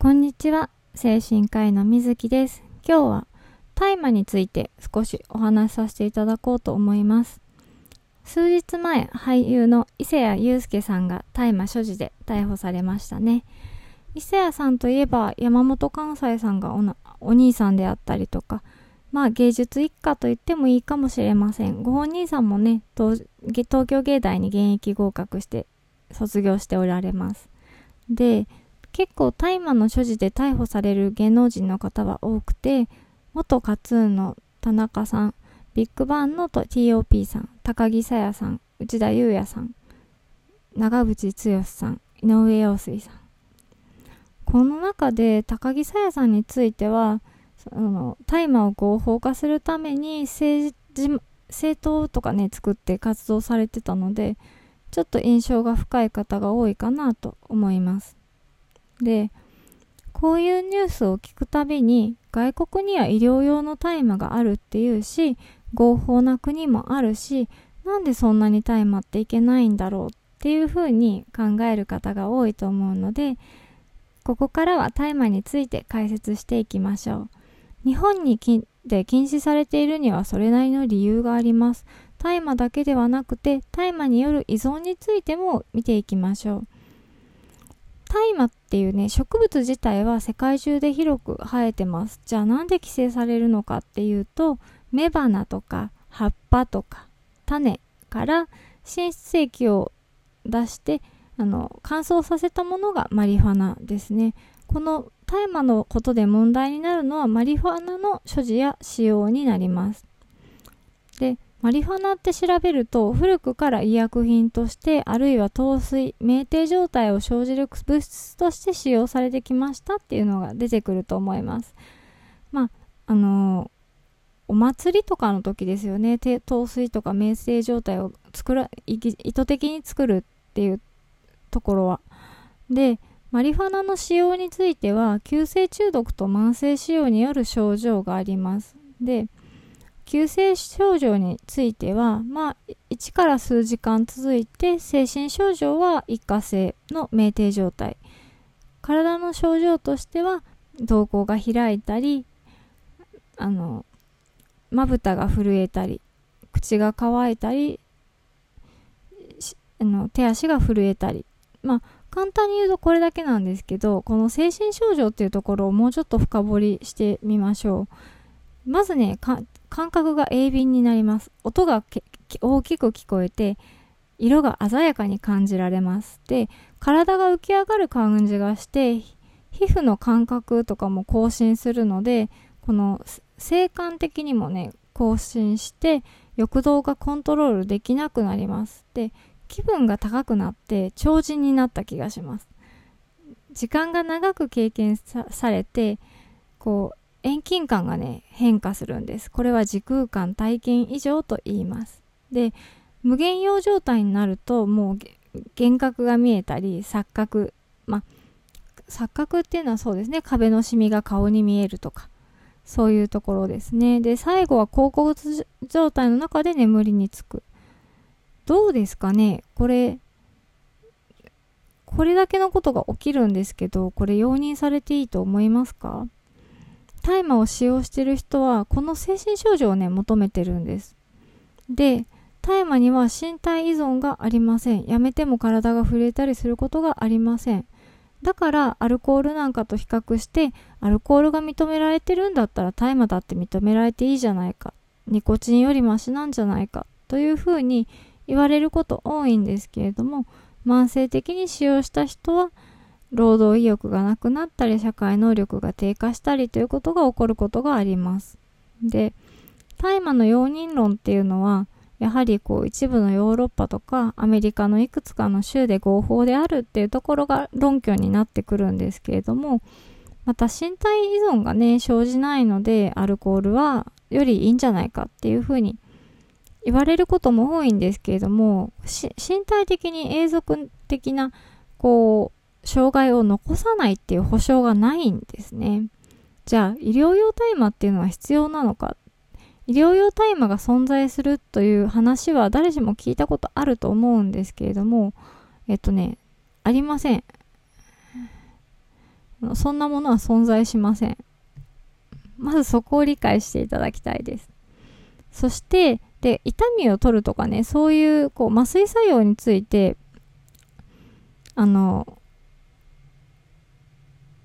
こんにちは。精神科医の水木です。今日は大麻について少しお話しさせていただこうと思います。数日前俳優の伊勢谷友介さんが大麻所持で逮捕されましたね。伊勢谷さんといえば山本関西さんがお兄さんであったりとかまあ芸術一家と言ってもいいかもしれません。ご本人さんもね東京芸大に現役合格して卒業しておられます。で結構大麻の所持で逮捕される芸能人の方は多くて元カツーンの田中さんビッグバンの TOP さん高木沙耶さん内田裕也さん長渕剛さん井上陽水さん。この中で高木沙耶さんについてはその大麻を合法化するために政治政党とかね作って活動されてたのでちょっと印象が深い方が多いかなと思います。でこういうニュースを聞くたびに外国には医療用の大麻があるっていうし合法な国もあるしなんでそんなに大麻っていけないんだろうっていうふうに考える方が多いと思うのでここからは大麻について解説していきましょう。日本にで禁止されているにはそれなりの理由があります。大麻だけではなくて大麻による依存についても見ていきましょう。大麻っていうね植物自体は世界中で広く生えてます。じゃあなんで規制されるのかっていうと雌花とか葉っぱとか種から新出液を出してあの乾燥させたものがマリファナですね。この大麻のことで問題になるのはマリファナの所持や使用になります。マリファナって調べると古くから医薬品としてあるいは陶酔酩酊状態を生じる物質として使用されてきましたっていうのが出てくると思います。まああの、お祭りとかの時ですよね。陶酔とか酩酊状態を作ら意図的に作るっていうところは。でマリファナの使用については急性中毒と慢性使用による症状があります。で急性症状については、まあ、1から数時間続いて、精神症状は一過性の酩酊状態。体の症状としては、瞳孔が開いたり、あの、まぶたが震えたり、口が乾いたり、あの手足が震えたり。まあ、簡単に言うとこれだけなんですけど、この精神症状っていうところをもうちょっと深掘りしてみましょう。まずね、感覚が鋭敏になります。音が大きく聞こえて、色が鮮やかに感じられます。で、体が浮き上がる感じがして、皮膚の感覚とかも更新するので、この性感的にもね、更新して、欲動がコントロールできなくなります。で、気分が高くなって超人になった気がします。時間が長く経験されて、こう、遠近感がね変化するんです。これは時空間体験異常と言います。で無限用状態になるともう幻覚が見えたり錯覚。まあ錯覚っていうのはそうですね。壁のシミが顔に見えるとか。そういうところですね。で最後は高骨状態の中で眠りにつく。どうですかね？これこれだけのことが起きるんですけどこれ容認されていいと思いますか？大麻を使用している人はこの精神症状をね求めてるんです。で大麻には身体依存がありません。やめても体が震えたりすることがありません。だからアルコールなんかと比較してアルコールが認められてるんだったら大麻だって認められていいじゃないか。ニコチンよりマシなんじゃないか。というふうに言われること多いんですけれども慢性的に使用した人は労働意欲がなくなったり社会能力が低下したりということが起こることがあります。で、大麻の容認論っていうのはやはりこう一部のヨーロッパとかアメリカのいくつかの州で合法であるっていうところが論拠になってくるんですけれどもまた身体依存がね生じないのでアルコールはよりいいんじゃないかっていうふうに言われることも多いんですけれども身体的に永続的なこう障害を残さないっていう保証がないんですね。じゃあ、医療用大麻っていうのは必要なのか？医療用大麻が存在するという話は誰しも聞いたことあると思うんですけれども、えっとね、ありません。そんなものは存在しません。まずそこを理解していただきたいです。そして、で、痛みを取るとかね、そういう、こう、麻酔作用について、あの、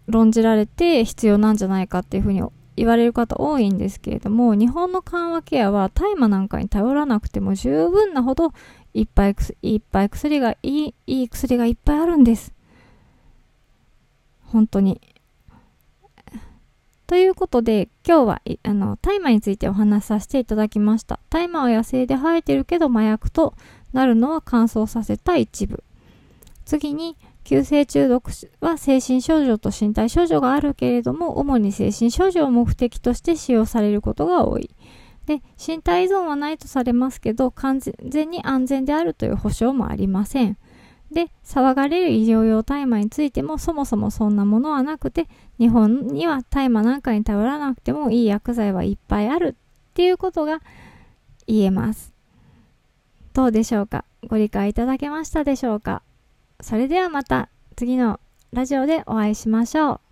論じられて必要なんじゃないかっていうふうに言われる方多いんですけれども、日本の緩和ケアは大麻なんかに頼らなくても十分なほどいっぱいいっぱい薬がいい、いい薬がいっぱいあるんです。本当に。ということで、今日は、あの、大麻についてお話しさせていただきました。大麻は野生で生えてるけど麻薬となるのは乾燥させた一部。次に、急性中毒は精神症状と身体症状があるけれども、主に精神症状を目的として使用されることが多い。で、身体依存はないとされますけど、完全に安全であるという保証もありません。で、騒がれる医療用大麻についてもそもそもそんなものはなくて、日本には大麻なんかに頼らなくてもいい薬剤はいっぱいあるっていうことが言えます。どうでしょうか？ご理解いただけましたでしょうか？それではまた次のラジオでお会いしましょう。